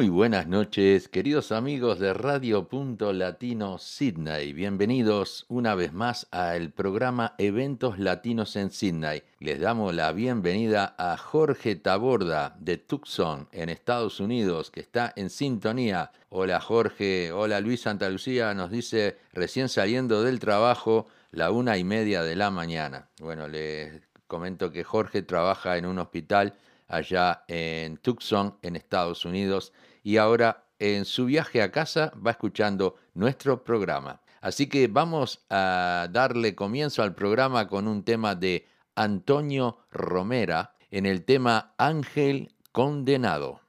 Muy buenas noches, queridos amigos de Radio Punto Latino Sydney. Bienvenidos una vez más al programa Eventos Latinos en Sydney. Les damos la bienvenida a Jorge Taborda de Tucson, en Estados Unidos, que está en sintonía. Hola Jorge, hola Luis Santa Lucía, nos dice recién saliendo del trabajo, la una y media de la mañana. Bueno, les comento que Jorge trabaja en un hospital allá en Tucson, en Estados Unidos, y ahora en su viaje a casa va escuchando nuestro programa. Así que vamos a darle comienzo al programa con un tema de Antonio Romera en el tema Ángel Condenado.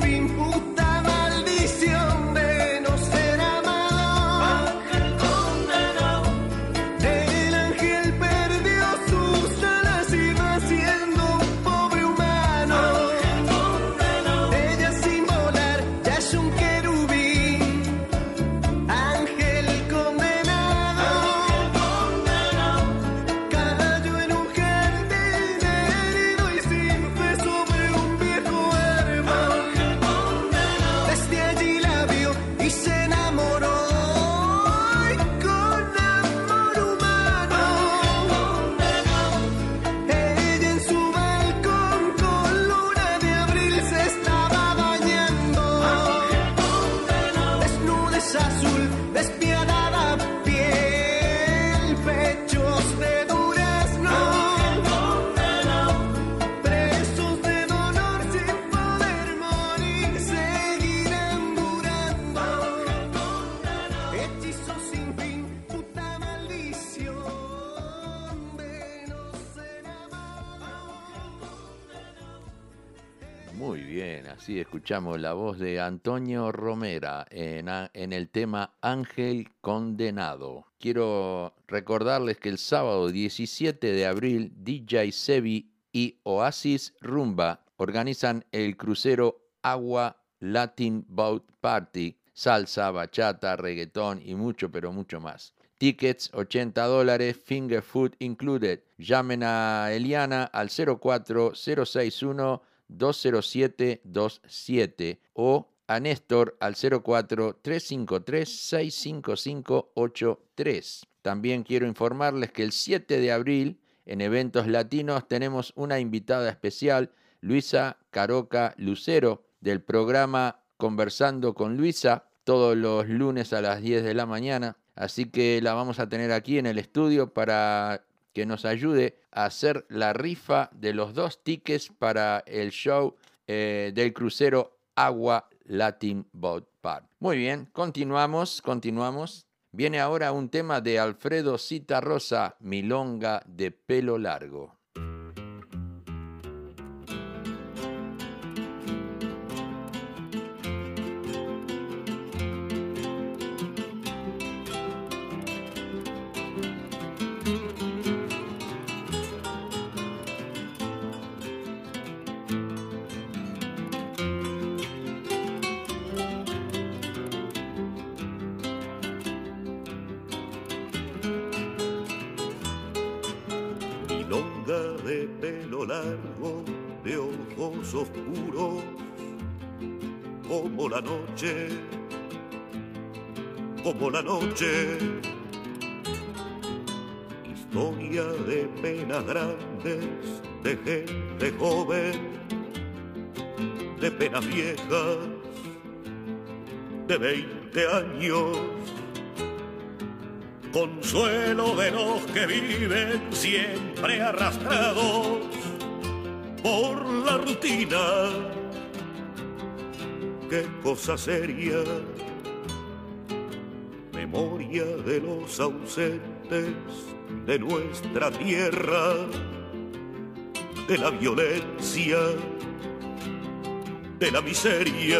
fim puta. La voz de Antonio Romera en, en, el tema Ángel Condenado. Quiero recordarles que el sábado 17 de abril DJ Sebi y Oasis Rumba organizan el crucero Agua Latin Boat Party, salsa, bachata, reggaetón y mucho, pero mucho más. Tickets 80 dólares, finger food included. Llamen a Eliana al 04061 20727 o a Néstor al 04 353 65583. También quiero informarles que el 7 de abril en Eventos Latinos tenemos una invitada especial, Luisa Caroca Lucero del programa Conversando con Luisa todos los lunes a las 10 de la mañana. Así que la vamos a tener aquí en el estudio para que nos ayude a hacer la rifa de los dos tickets para el show eh, del crucero Agua Latin Boat Park. Muy bien, continuamos, continuamos. Viene ahora un tema de Alfredo Cita Rosa, Milonga de pelo largo. Grandes, de gente joven, de penas viejas, de 20 años. Consuelo de los que viven siempre arrastrados por la rutina. Qué cosa seria, memoria de los ausentes de nuestra tierra, de la violencia, de la miseria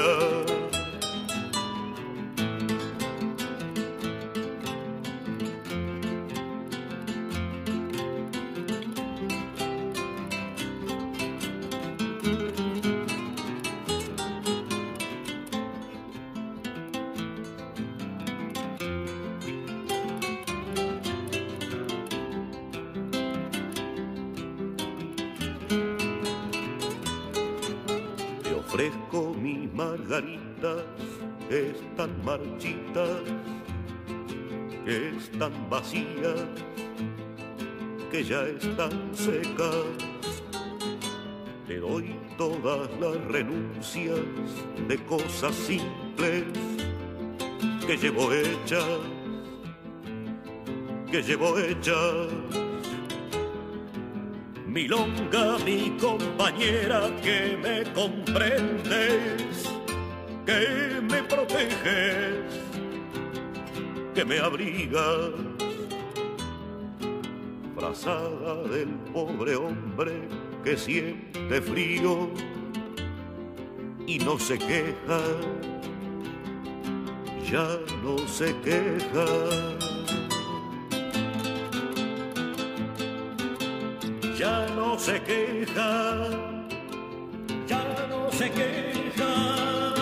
que ya están secas. Te doy todas las renuncias de cosas simples que llevo hechas, que llevo hechas. Milonga, mi compañera, que me comprendes, que me proteges, que me abrigas frazada del pobre hombre que siente frío y no se queja, ya no se queja. Ya no se queja, ya no se queja.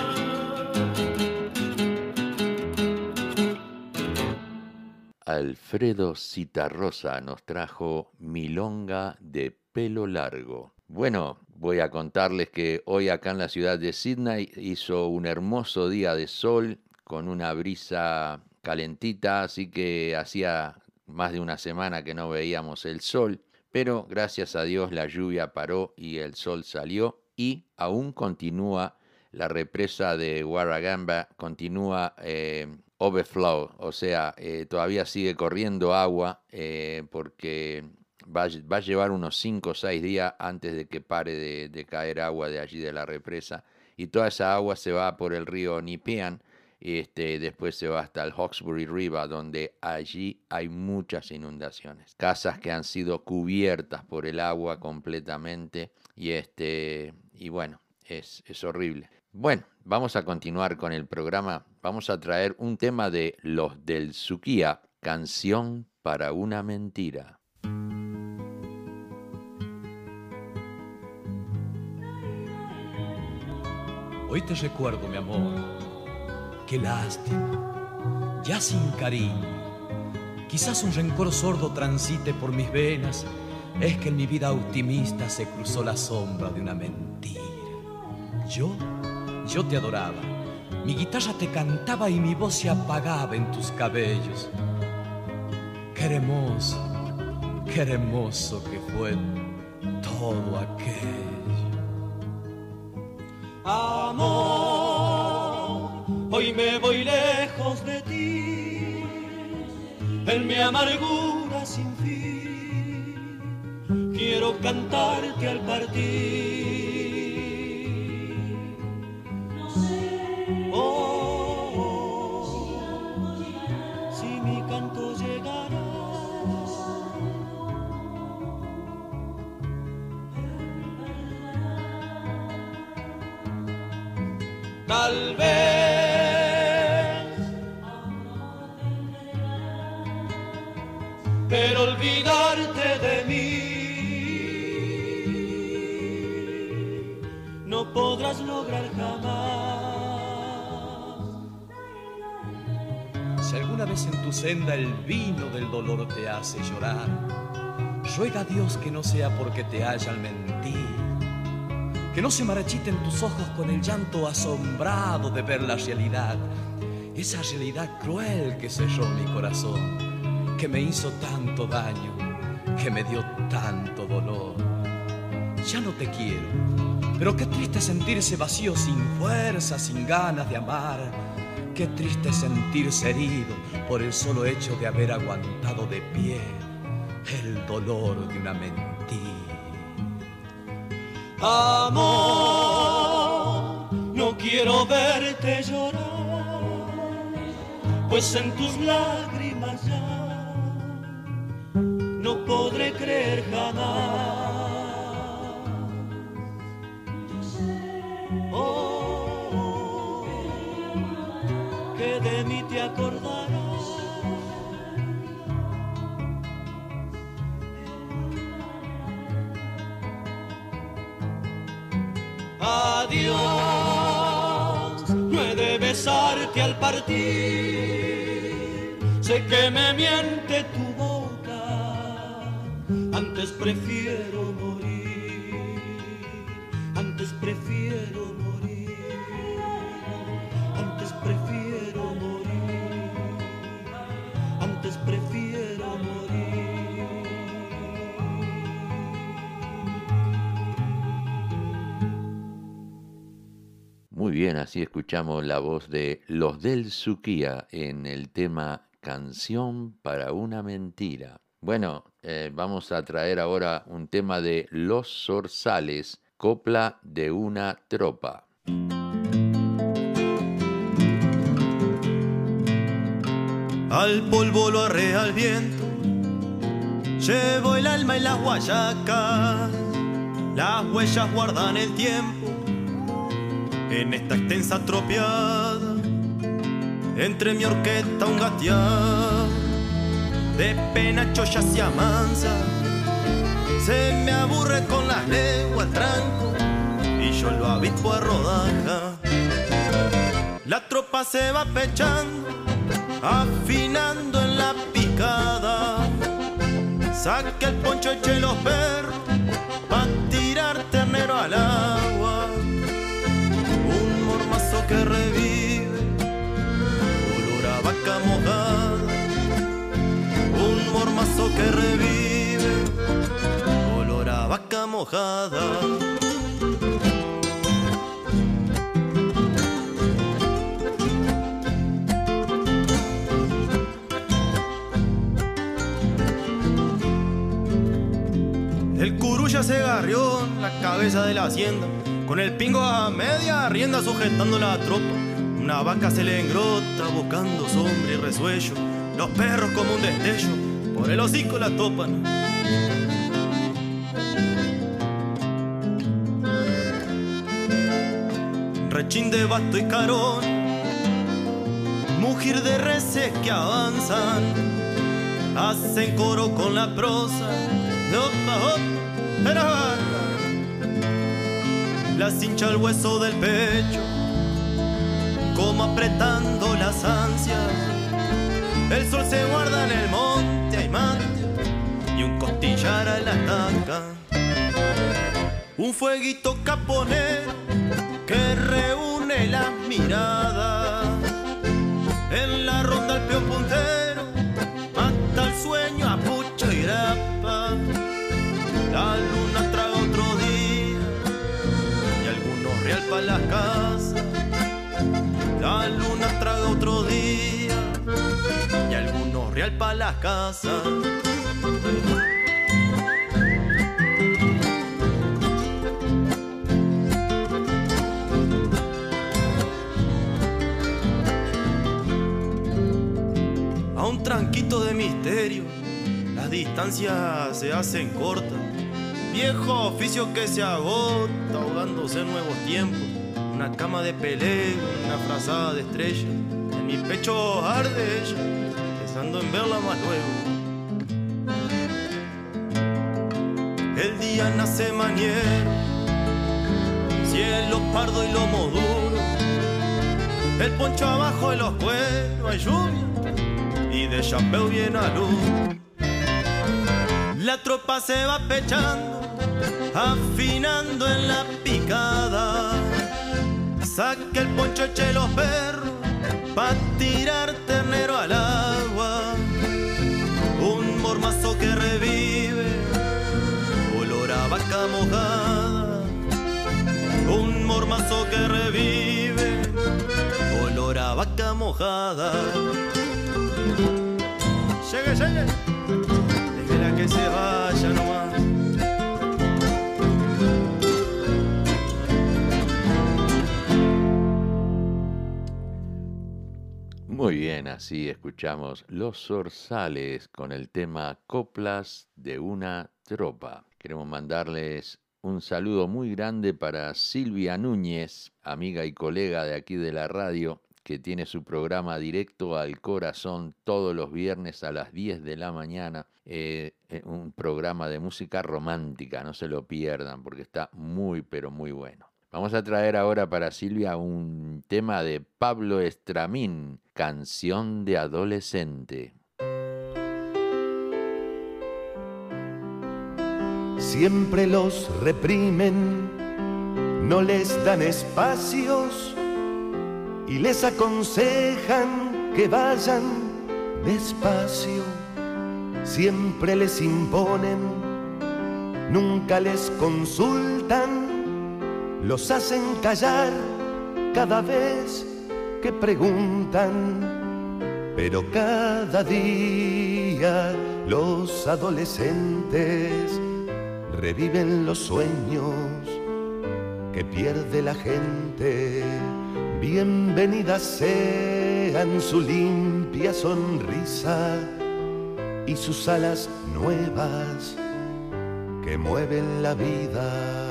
Alfredo Citarrosa nos trajo Milonga de pelo largo. Bueno, voy a contarles que hoy acá en la ciudad de Sydney hizo un hermoso día de sol con una brisa calentita, así que hacía más de una semana que no veíamos el sol, pero gracias a Dios la lluvia paró y el sol salió y aún continúa la represa de Warragamba, continúa eh, overflow, o sea, eh, todavía sigue corriendo agua eh, porque va, a llevar unos 5 o 6 días antes de que pare de, caer agua de allí de la represa y toda esa agua se va por el río Nipean este, después se va hasta el Hawkesbury River donde allí hay muchas inundaciones, casas que han sido cubiertas por el agua completamente y, este, y bueno, es, es horrible. Bueno, vamos a continuar con el programa. Vamos a traer un tema de Los del Suquía, Canción para una Mentira. Hoy te recuerdo, mi amor, qué lástima, ya sin cariño. Quizás un rencor sordo transite por mis venas, es que en mi vida optimista se cruzó la sombra de una mentira. Yo yo te adoraba. Mi guitarra te cantaba y mi voz se apagaba en tus cabellos. Qué hermoso, qué hermoso que fue todo aquello. Amor, hoy me voy lejos de ti, en mi amargura sin fin, quiero cantarte al partir. tal vez. Pero olvidarte de mí. No podrás lograr jamás. Si alguna vez en tu senda el vino del dolor te hace llorar, ruega a Dios que no sea porque te hayan mentido que no se marchiten tus ojos con el llanto asombrado de ver la realidad, esa realidad cruel que selló mi corazón, que me hizo tanto daño, que me dio tanto dolor. Ya no te quiero, pero qué triste sentirse vacío sin fuerza, sin ganas de amar. Qué triste sentirse herido por el solo hecho de haber aguantado de pie el dolor de una mentira. Amor, no quiero verte llorar, pues en tus lágrimas jamás. Oh, que de mí te acordarás. Adiós, no he de besarte al partir. Sé que me miente tu prefiero morir, antes prefiero morir, antes prefiero morir, antes prefiero morir. Muy bien, así escuchamos la voz de Los del Suquía en el tema Canción para una mentira. Bueno, eh, vamos a traer ahora un tema de Los Zorzales, Copla de una tropa. Al polvo lo arrea al viento, llevo el alma en las guayacas, las huellas guardan el tiempo en esta extensa tropiada, entre mi orquesta un gatear, de penacho ya se amansa, se me aburre con las leguas tranco, y yo lo habito a rodaja. La tropa se va pechando, afinando en la picada, saca el poncho, eche los perros, pa' tirar ternero al agua. Un mormazo que revive, un mormazo que revive, olor a vaca mojada. El curulla se agarrió en la cabeza de la hacienda, con el pingo a media rienda sujetando la tropa. Una vaca se le engrota buscando sombra y resuello. Los perros como un destello, por el hocico la topan. Rechín de basto y carón, mugir de reces que avanzan, hacen coro con la prosa. Opa, opa, las hincha el hueso del pecho, como apretando las ansias. El sol se guarda en el monte, hay mate y un costillar a la taca. Un fueguito caponero que reúne las miradas. En la ronda el peón puntero, hasta el sueño a pucho y grapa. La luna traga otro día y algunos real pa' las casa. La luna traga otro día A un tranquito de misterio, las distancias se hacen cortas. Viejo oficio que se agota, ahogándose en nuevos tiempos. Una cama de pelea, una frazada de estrella. En mi pecho arde ella, pensando en verla más luego. El día nace maniero, cielo pardo y lomo duro. El poncho abajo de los cueros, hay lluvia y de chapéu viene a luz. La tropa se va pechando, afinando en la picada. Saque el poncho, eche los perros, pa' tirar ternero al agua. Un mormazo que revive, olor a vaca mojada. Un mormazo que revive, olor a vaca mojada. Llegue, llegue. Déjela que se vaya nomás. Muy bien, así escuchamos Los Zorzales con el tema Coplas de una tropa. Queremos mandarles un saludo muy grande para Silvia Núñez, amiga y colega de aquí de la radio, que tiene su programa directo al corazón todos los viernes a las 10 de la mañana. eh, eh, un programa de música romántica, no se lo pierdan porque está muy, pero muy bueno. Vamos a traer ahora para Silvia un tema de Pablo Estramín, Canción de Adolescente. Siempre los reprimen, no les dan espacios y les aconsejan que vayan despacio. Siempre les imponen, nunca les consultan, los hacen callar cada vez que preguntan. Pero cada día los adolescentes reviven los sueños que pierde la gente. Bienvenidas sean su limpia sonrisa y sus alas nuevas que mueven la vida.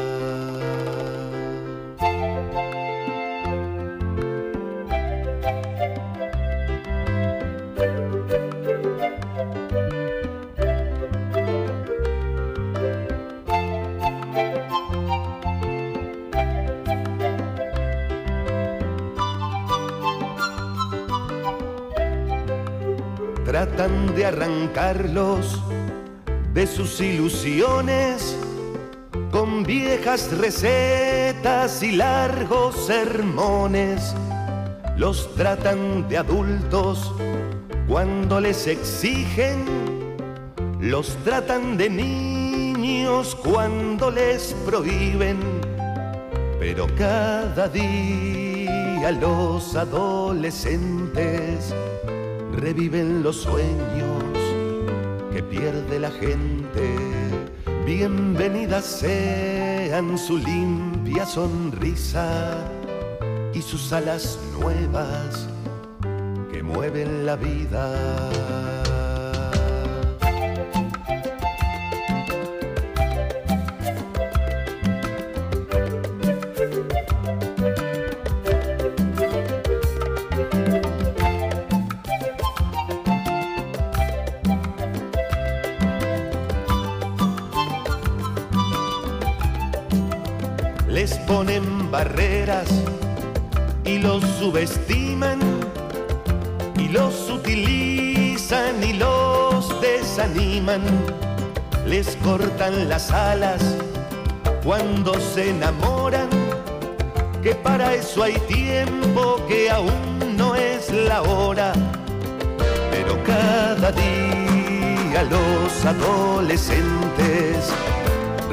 De sus ilusiones con viejas recetas y largos sermones. Los tratan de adultos cuando les exigen, los tratan de niños cuando les prohíben. Pero cada día los adolescentes reviven los sueños que pierde la gente. Bienvenidas sean su limpia sonrisa y sus alas nuevas que mueven la vida. Y los subestiman y los utilizan y los desaniman. Les cortan las alas cuando se enamoran, que para eso hay tiempo que aún no es la hora. Pero cada día los adolescentes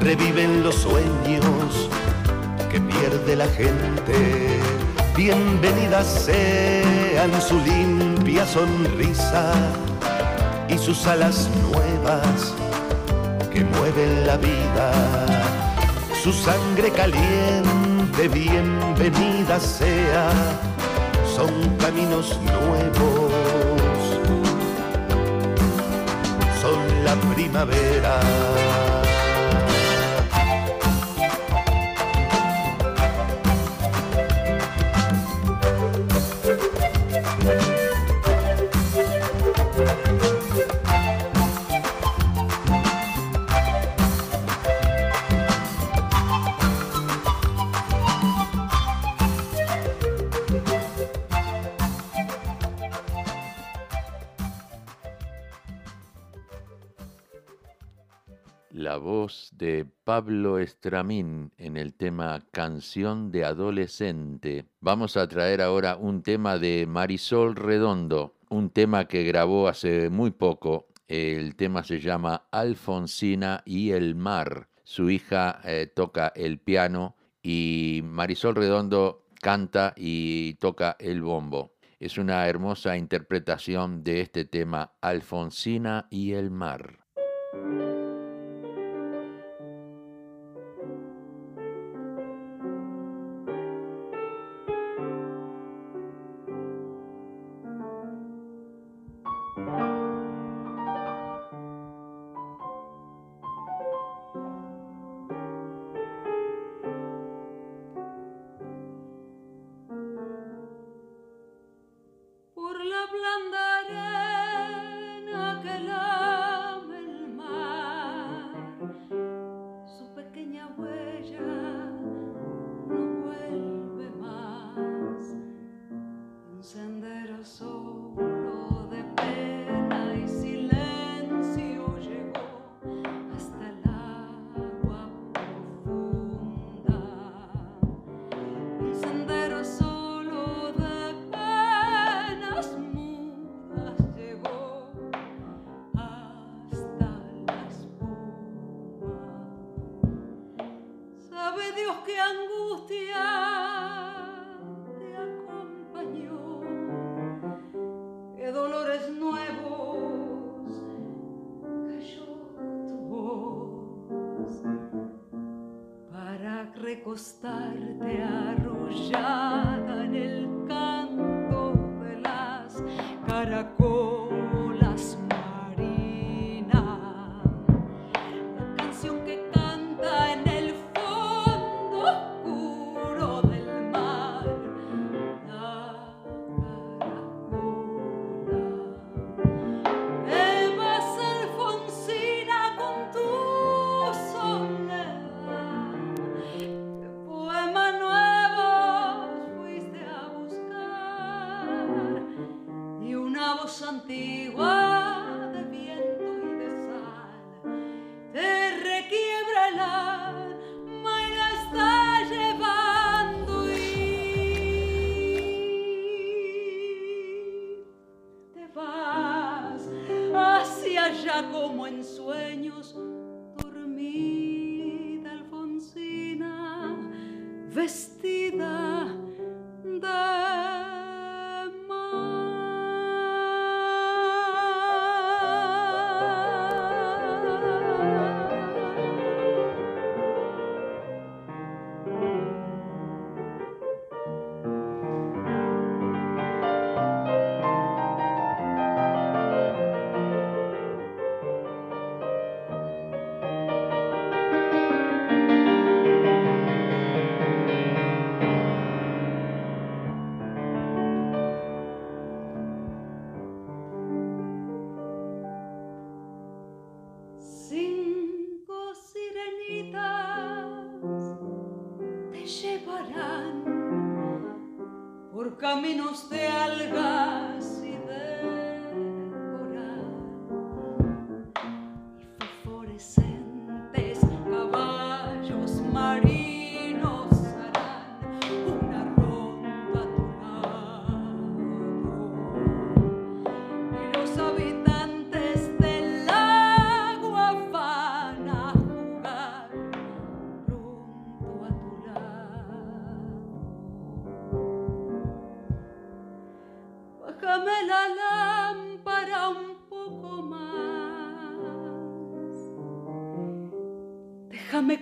reviven los sueños pierde la gente. Bienvenidas sean su limpia sonrisa y sus alas nuevas que mueven la vida. Su sangre caliente, bienvenida sea, son caminos nuevos, son la primavera. De Pablo Estramín en el tema Canción de Adolescente. Vamos a traer ahora un tema de Marisol Redondo, un tema que grabó hace muy poco. El tema se llama Alfonsina y el mar. Su hija eh, toca el piano y Marisol Redondo canta y toca el bombo. Es una hermosa interpretación de este tema Alfonsina y el mar.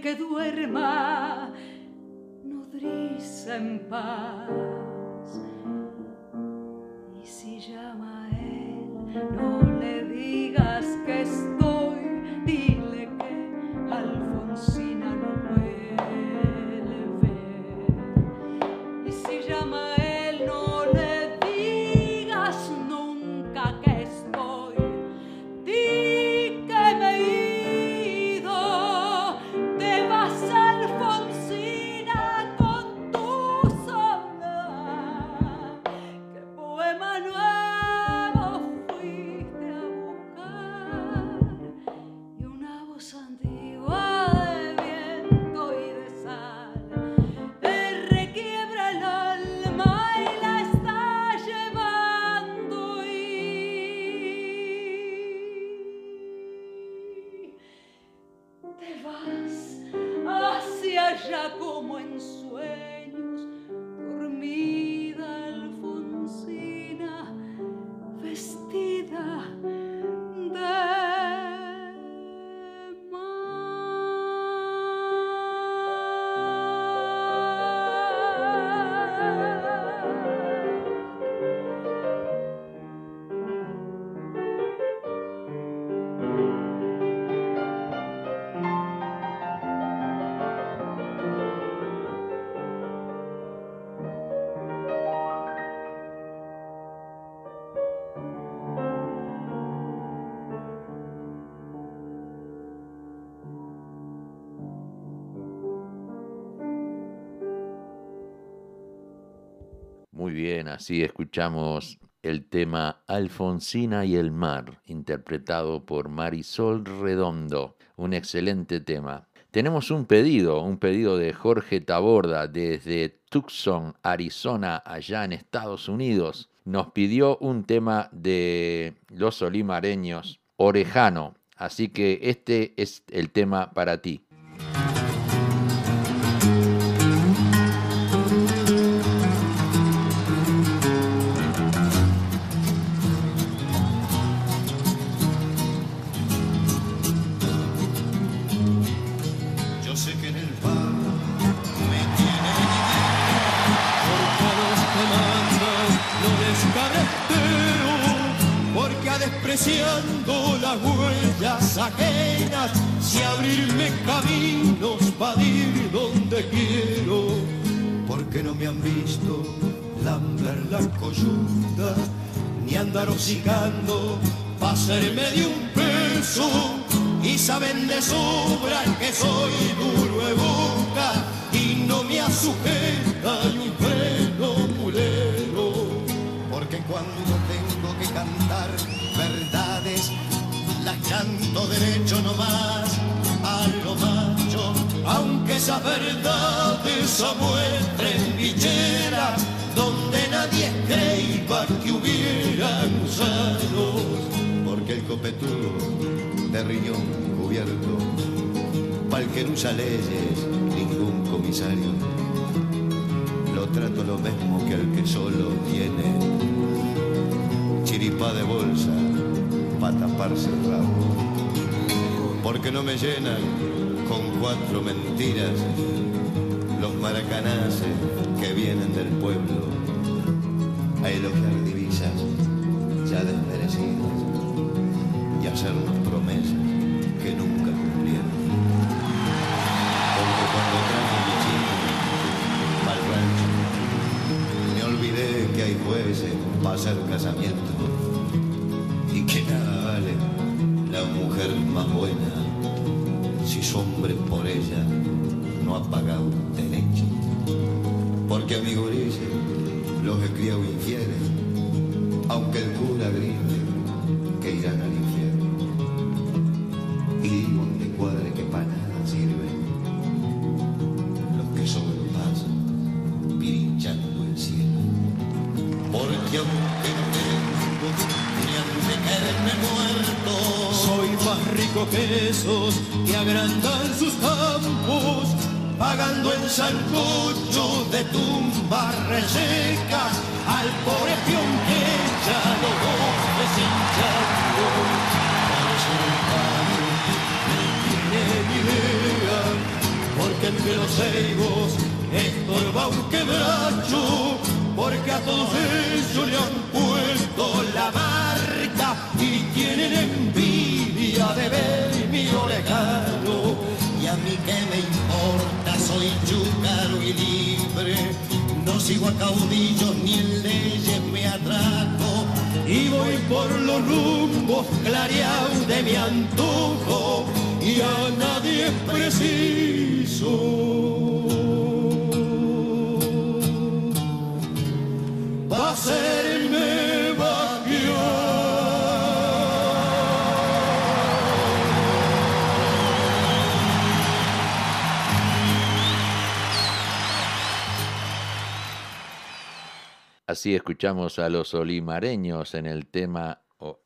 Que duerma nodriza en paz. Muy bien, así escuchamos el tema Alfonsina y el mar, interpretado por Marisol Redondo. Un excelente tema. Tenemos un pedido, un pedido de Jorge Taborda desde Tucson, Arizona, allá en Estados Unidos. Nos pidió un tema de los olimareños, Orejano. Así que este es el tema para ti. Si abrirme caminos para ir donde quiero, porque no me han visto lamber la coyunda, ni andar hocicando pa' hacerme de un peso y saben de sobra que soy duro de boca y no me asujeta ni un freno mulero. Porque cuando tengo que cantar verdades, las canto derecho nomás aunque esas verdades muestren bicheras donde nadie creía que hubiera gusanos, porque el copetudo de riñón cubierto, pa'l que no usa leyes, ningún comisario, lo trato lo mismo que al que solo tiene chiripá de bolsa para taparse el rabo, porque no me llenan con cuatro mentiras los maracanaces que vienen del pueblo a elogiar divisas ya desmerecidas y hacernos promesas que nunca cumplieron. Porque cuando traje mi chico al rancho, me olvidé que hay jueces para hacer casamiento los he criado sancocho de tumbas resecas al pobre que ya lo no tiene ni idea que los ceibos estorba un quebracho, porque a todos ellos le han chúcaro y libre, no sigo a caudillos ni en leyes me atraco. Y voy por los rumbos clareados de mi antojo y a nadie es preciso. Va a hacerme Así escuchamos a los olimareños en el tema,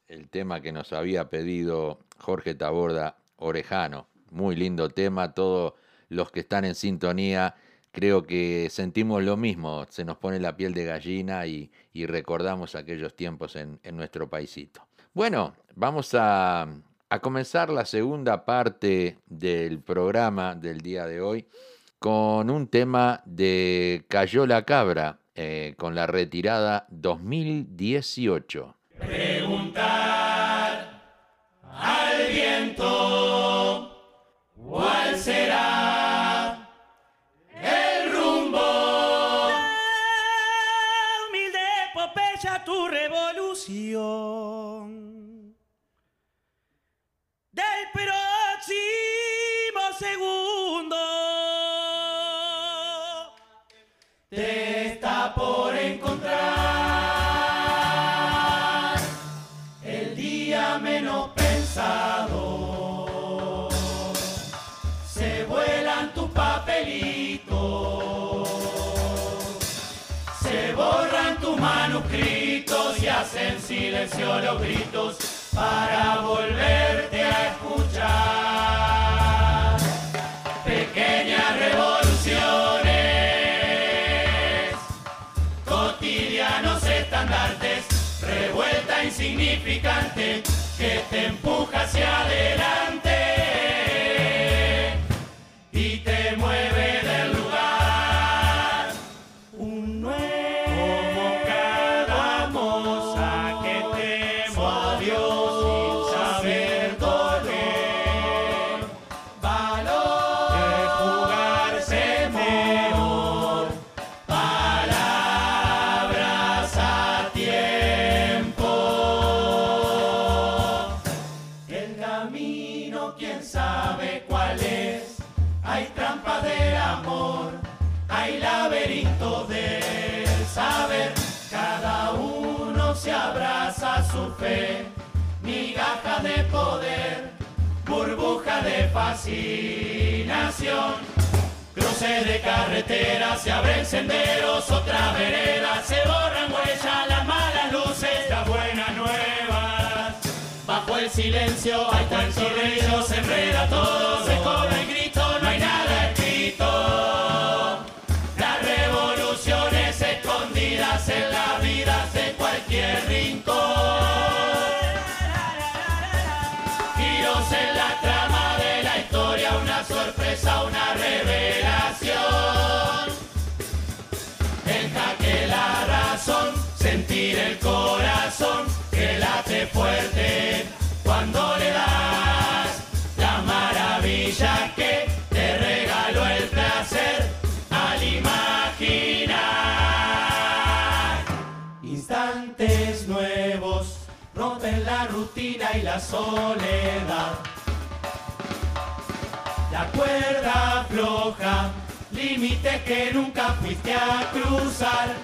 el tema que nos había pedido Jorge Taborda Orejano. Muy lindo tema, todos los que están en sintonía creo que sentimos lo mismo, se nos pone la piel de gallina y, recordamos aquellos tiempos en, en, nuestro paisito. Bueno, vamos a, a comenzar la segunda parte del programa del día de hoy con un tema de Cayó la Cabra, eh, con la retirada 2018. Preguntar al viento cuál será el rumbo. La humilde epopeya tu revolución hacen silencio los gritos para volverte a escuchar. Pequeñas revoluciones cotidianos estandartes, revuelta insignificante que te empuja hacia adelante fe, migaja de poder, burbuja de fascinación. Cruce de carretera, se abren senderos, otra vereda, se borran huellas, las malas luces, las buenas nuevas. Bajo el silencio hay tanto ruido, se enreda todo, se cobra el grito, no hay nada escrito. Las revoluciones escondidas en las vidas de cualquier rincón. Una revelación. El jaque la razón, sentir el corazón que late fuerte cuando le das la maravilla que te regaló el placer al imaginar. Instantes nuevos rompen la rutina y la soledad. La cuerda floja, límite que nunca fuiste a cruzar.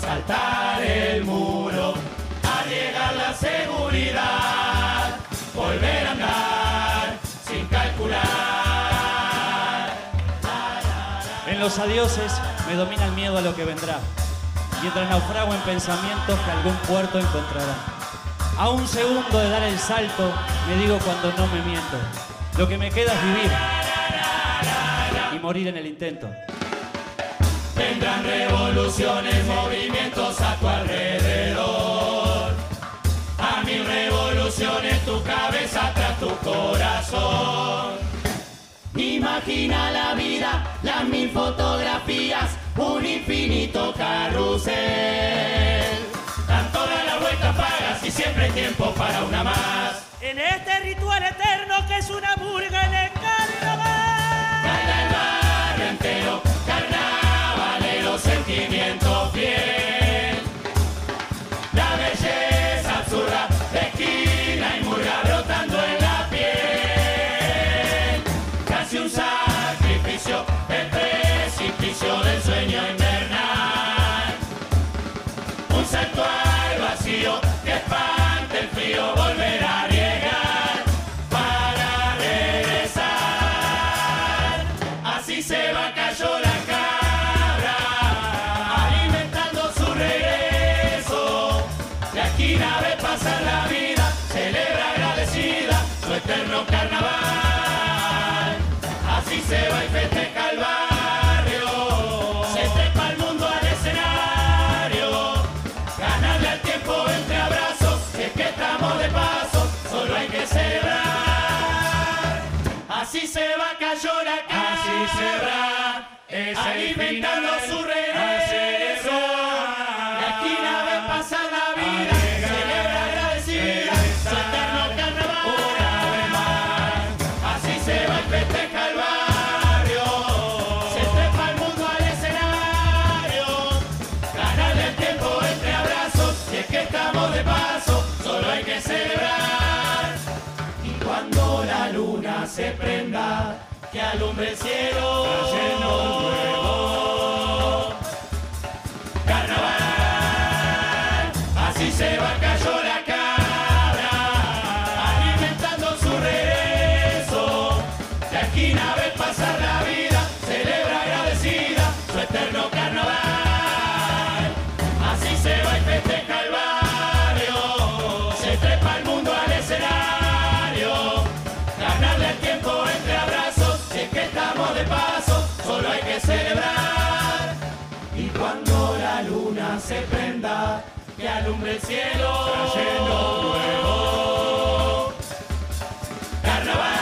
Saltar el muro, arriesgar la seguridad, volver a andar sin calcular. En los adioses me domina el miedo a lo que vendrá, mientras naufrago en pensamientos que algún puerto encontrará. A un segundo de dar el salto, me digo cuando no me miento. Lo que me queda es vivir y morir en el intento. Vendrán revoluciones, movimientos a tu alrededor. A mil revoluciones, tu cabeza tras tu corazón. imagina la vida, las mil fotografías, un infinito carrusel. Siempre hay tiempo para una más. En este ritual eterno que es una murga en el alimentando su regreso. De aquí nave pasa la vida, celebra agradecida, su eterno carnaval. Así se va y festeja el barrio, se trepa el mundo al escenario. Ganarle el tiempo entre abrazos, si es que estamos de paso, solo hay que celebrar. Y cuando la luna se prenda, que alumbre el cielo, se prenda, que alumbre el cielo, trayendo nuevo carnaval.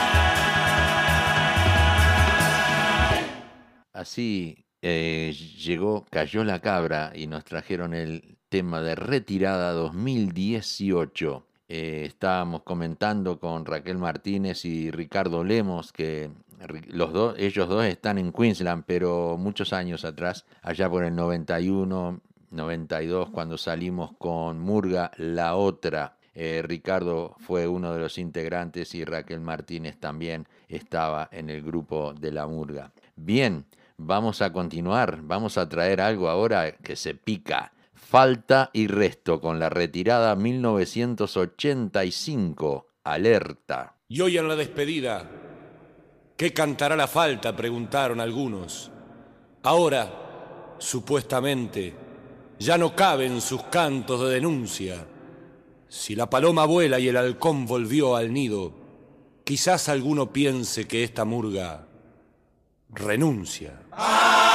Así eh, llegó, cayó la cabra y nos trajeron el tema de retirada 2018. Eh, estábamos comentando con Raquel Martínez y Ricardo Lemos que los ellos dos están en Queensland, pero muchos años atrás, allá por el 91, 92, cuando salimos con Murga, la otra. eh, Ricardo fue uno de los integrantes y Raquel Martínez también estaba en el grupo de la Murga. Bien, vamos a continuar, vamos a traer algo ahora que se pica. Falta y resto con la retirada 1985. Alerta. Y hoy en la despedida, ¿qué cantará la falta? preguntaron algunos. Ahora, supuestamente, ya no caben sus cantos de denuncia. Si la paloma vuela y el halcón volvió al nido, quizás alguno piense que esta murga renuncia. Alerta,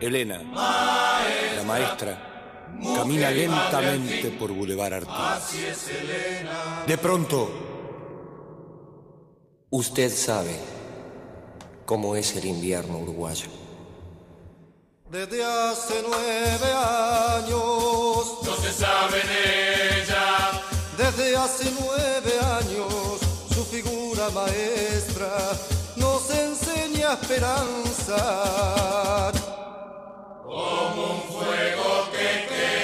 Elena, la maestra, camina lentamente por Boulevard Artigas. De pronto, usted sabe cómo es el invierno uruguayo. Desde hace nueve años, no se sabe de ella. Desde hace nueve años, su figura maestra enseña esperanza. Como un fuego que te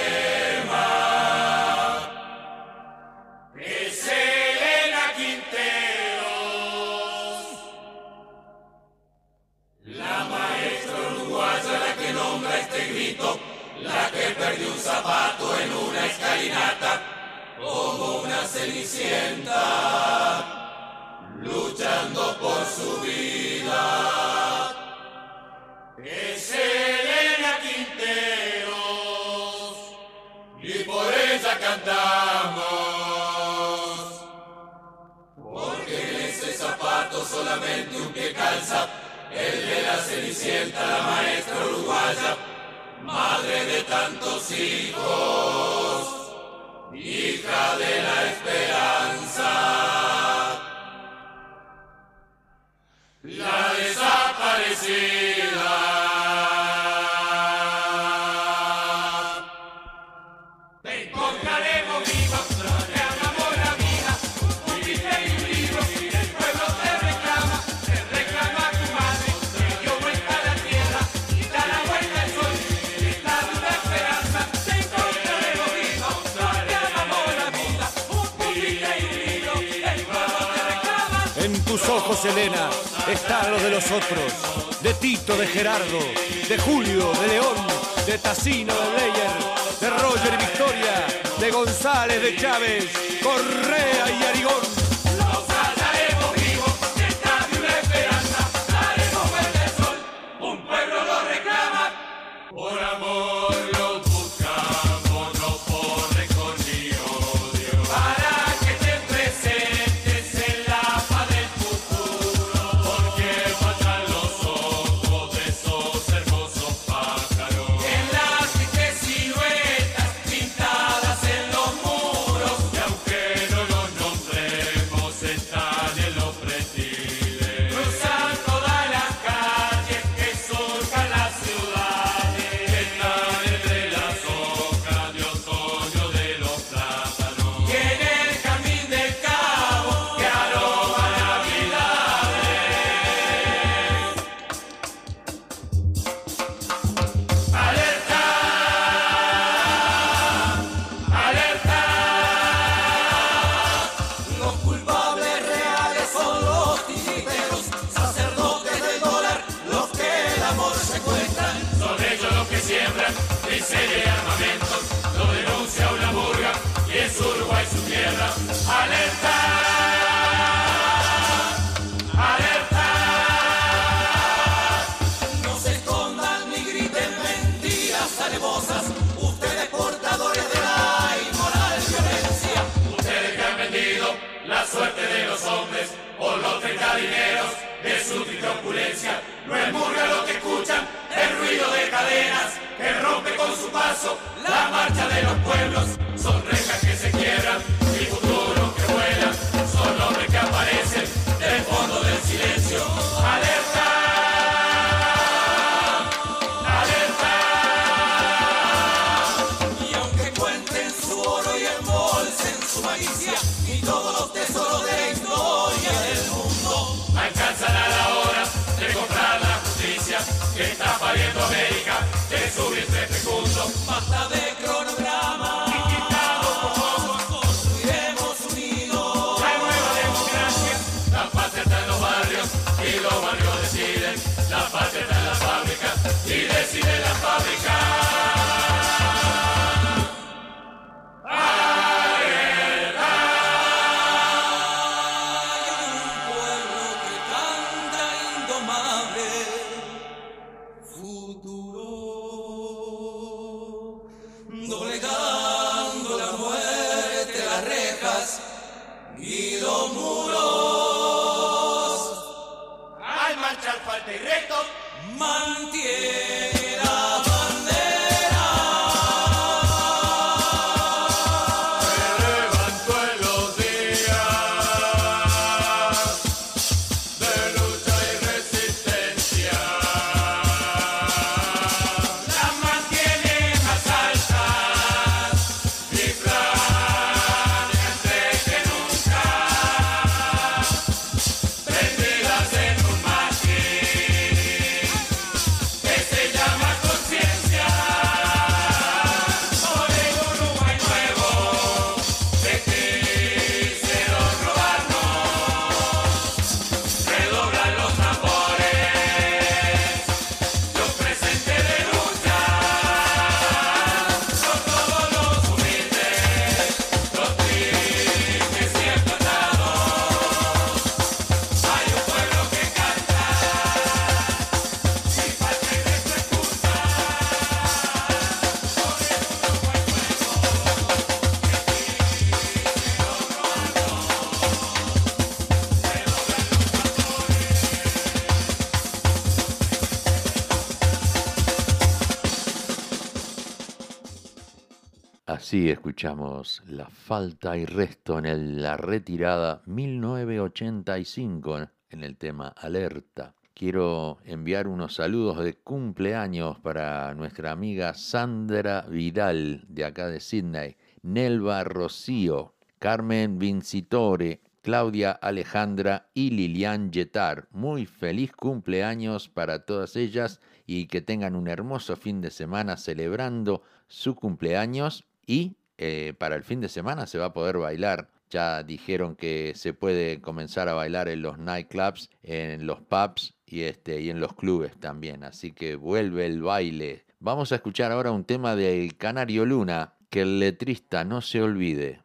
Así escuchamos La falta y resto en el- la retirada 1985 en el tema Alerta. Quiero enviar unos saludos de cumpleaños para nuestra amiga Sandra Vidal de acá de Sydney, Nelva Rocío, Carmen Vincitore, Claudia Alejandra y Lilian Yetar. Muy feliz cumpleaños para todas ellas y que tengan un hermoso fin de semana celebrando su cumpleaños y eh, para el fin de semana se va a poder bailar. Ya dijeron que se puede comenzar a bailar en los nightclubs, en los pubs y, este, y en los clubes también. Así que vuelve el baile. Vamos a escuchar ahora un tema del Canario Luna, que el letrista no se olvide.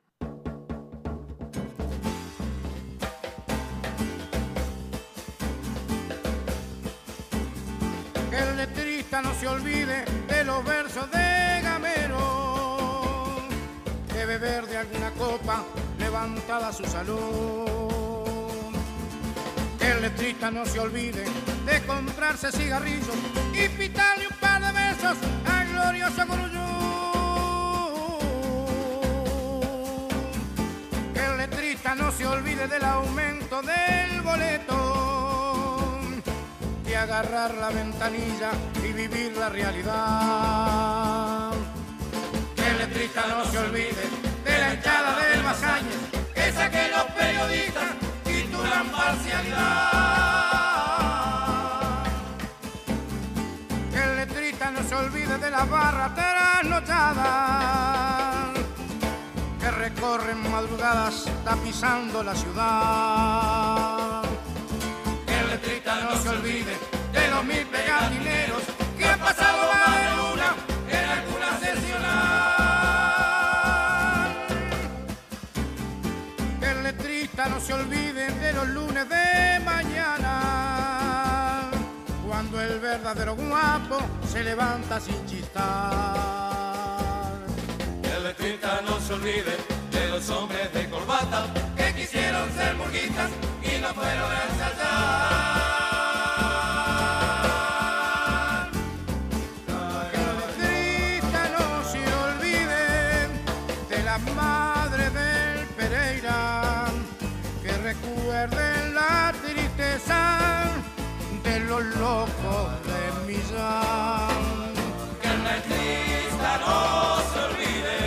Levantada su salud. Que el letrista no se olvide de comprarse cigarrillos y pitarle un par de besos al glorioso Guruyú. Que el letrista no se olvide del aumento del boleto de agarrar la ventanilla y vivir la realidad. Que el letrista no se olvide la hinchada del Masañez, esa que los periodistas titulan parcialidad. Que el letrista no se olvide de las barras trasnochadas que recorren madrugadas tapizando la ciudad. Que el letrista no se olvide de los mil pegatineros que han pasado más se olvide de los lunes de mañana, cuando el verdadero guapo se levanta sin chistar. Que el letrista no se olvide de los hombres de corbata que quisieron ser burguitas y no fueron a ensayar. Recuerden la tristeza de los locos de Millán. Que el letrista no se olvide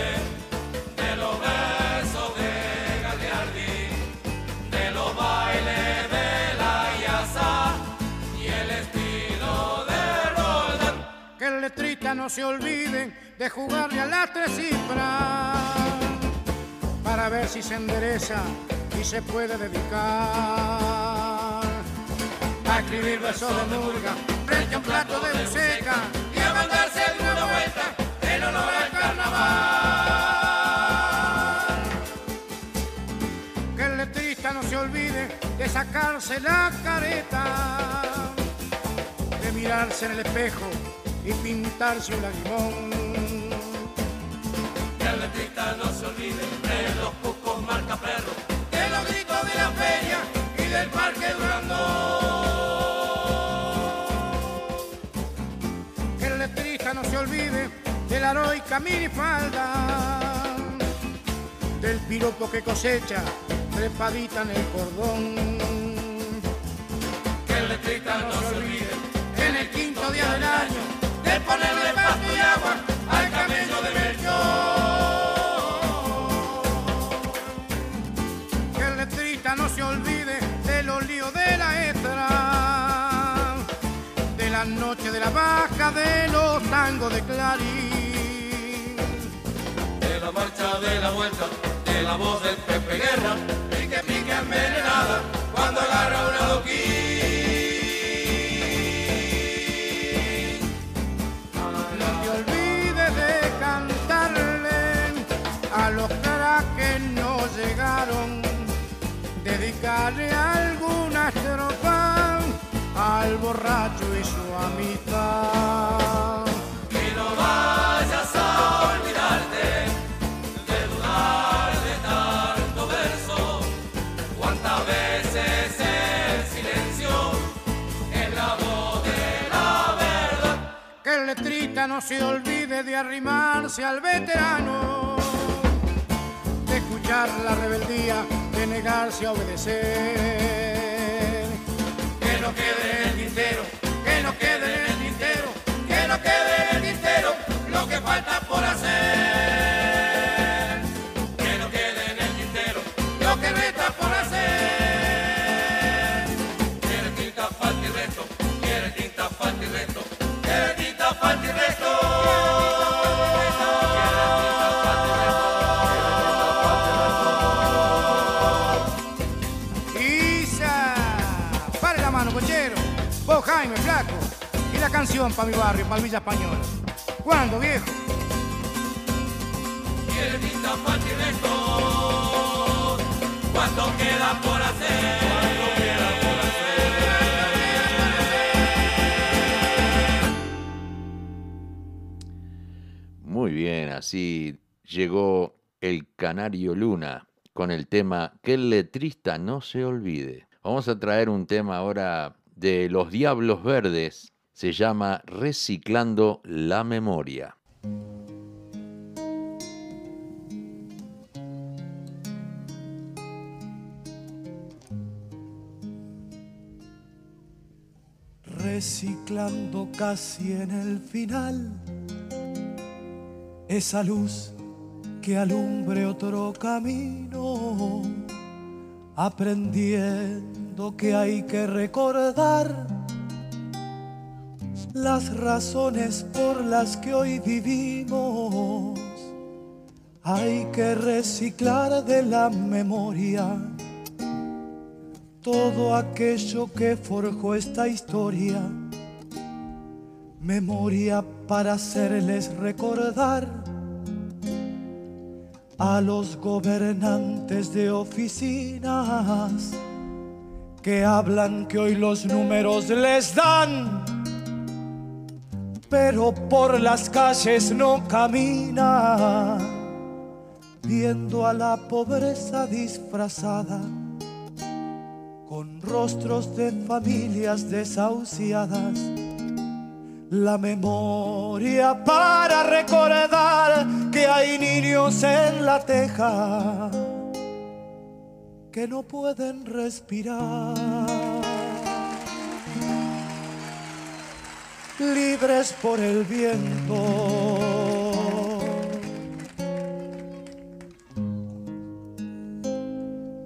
de los versos de Gagliardi, de los bailes de la Yasa y el estilo de Roldán. Que el letrista no se olvide de jugarle a las tres cifras para ver si se endereza y se puede dedicar a escribir versos de murga frente a un plato de buceca y a mandarse de una vuelta en honor al carnaval. Que el letrista no se olvide de sacarse la careta de mirarse en el espejo y pintarse un lagrimón. Que el letrista no se olvide de los cucos marca perro, y del parque Durando. no se olvide de la heroica minifalda, del piropo que cosecha trepadita en el cordón. Que el letrista no se olvide en el quinto día del año de ponerle pasto y agua al camello de Melchor. No se olvide de los líos de la extra, de la noche de la vaca, de los tangos de Clarín. De la marcha de la vuelta, de la voz del Pepe Guerra, borracho y su amistad. Que no vayas a olvidarte de dudar de tanto verso. Cuántas veces el silencio es la voz de la verdad. Que el letrista no se olvide de arrimarse al veterano, de escuchar la rebeldía, de negarse a obedecer. Que no quede en el tintero, que no quede en el tintero, que no quede en el tintero lo que falta por hacer. Canción para mi barrio, para Villa Española. ¿Cuándo, viejo? ¿Cuánto queda por hacer? ¿Cuánto queda por Muy bien, así llegó el Canario Luna con el tema Que el letrista no se olvide. Vamos a traer un tema ahora de Los Diablos Verdes. Se llama Reciclando la Memoria. reciclando casi en el final esa luz que alumbre otro camino, aprendiendo que hay que recordar las razones por las que hoy vivimos. Hay que reciclar de la memoria todo aquello que forjó esta historia. Memoria para hacerles recordar a los gobernantes de oficinas que hablan que hoy los números les dan, pero por las calles no caminan, viendo a la pobreza disfrazada con rostros de familias desahuciadas. La memoria para recordar que hay niños en la teja que no pueden respirar. Libres por el viento.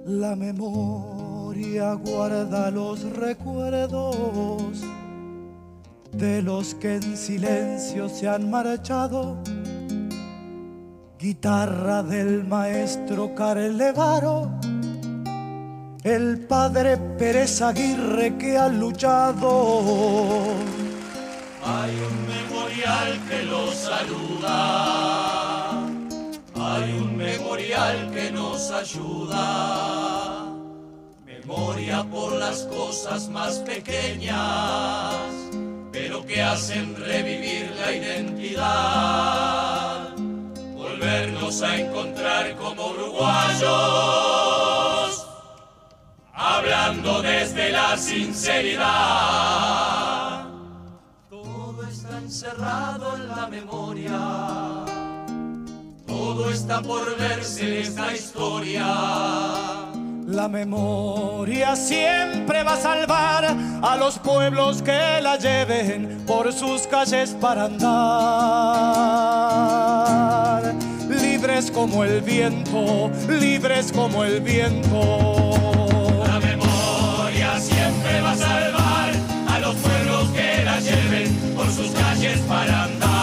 La memoria guarda los recuerdos de los que en silencio se han marchado. Guitarra del maestro Carlevaro, el padre Pérez Aguirre que ha luchado. Hay un memorial que los saluda, hay un memorial que nos ayuda. Memoria por las cosas más pequeñas, pero que hacen revivir la identidad. Volvernos a encontrar como uruguayos, hablando desde la sinceridad. Está por verse en esta historia. La memoria siempre va a salvar a los pueblos que la lleven por sus calles para andar. Libres como el viento, libres como el viento. La memoria siempre va a salvar a los pueblos que la lleven por sus calles para andar.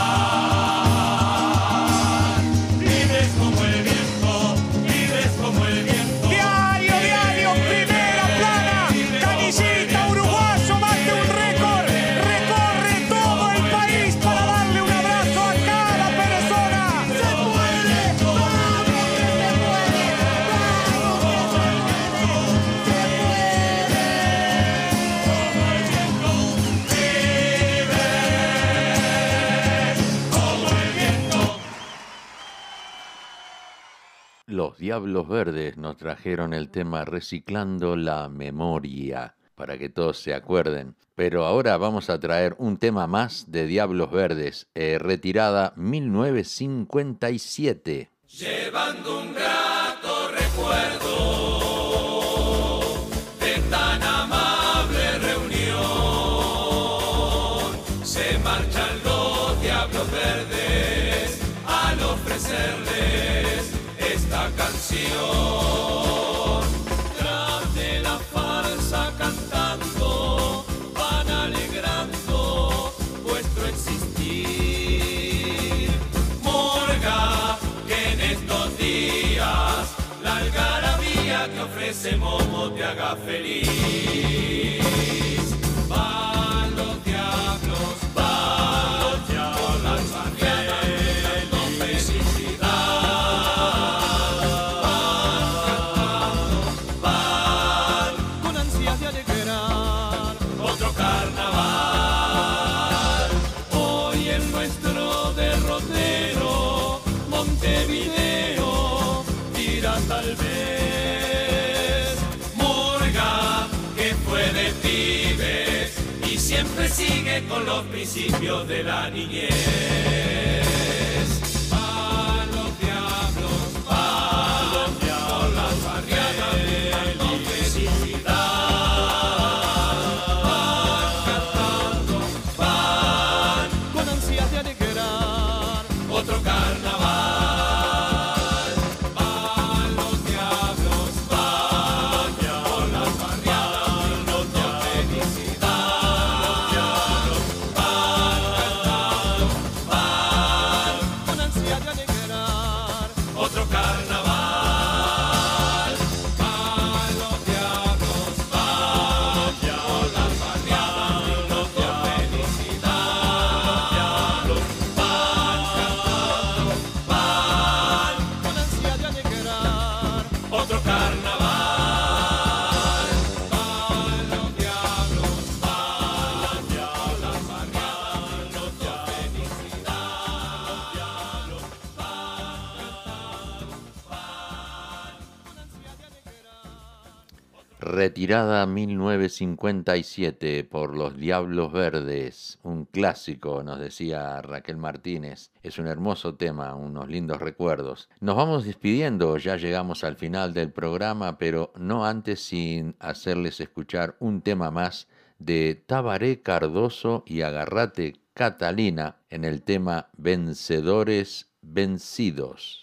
Los Diablos Verdes nos trajeron el tema Reciclando la Memoria, para que todos se acuerden. Pero ahora vamos a traer un tema más de Diablos Verdes, eh, retirada 1957. Llevando un grato recuerdo haga feliz. Principios de la niñez. Retirada 1957 por los Diablos Verdes, un clásico, nos decía Raquel Martínez. Es un hermoso tema, unos lindos recuerdos. Nos vamos despidiendo, ya llegamos al final del programa, pero no antes sin hacerles escuchar un tema más de Tabaré Cardoso y Agarrate Catalina en el tema Vencedores Vencidos.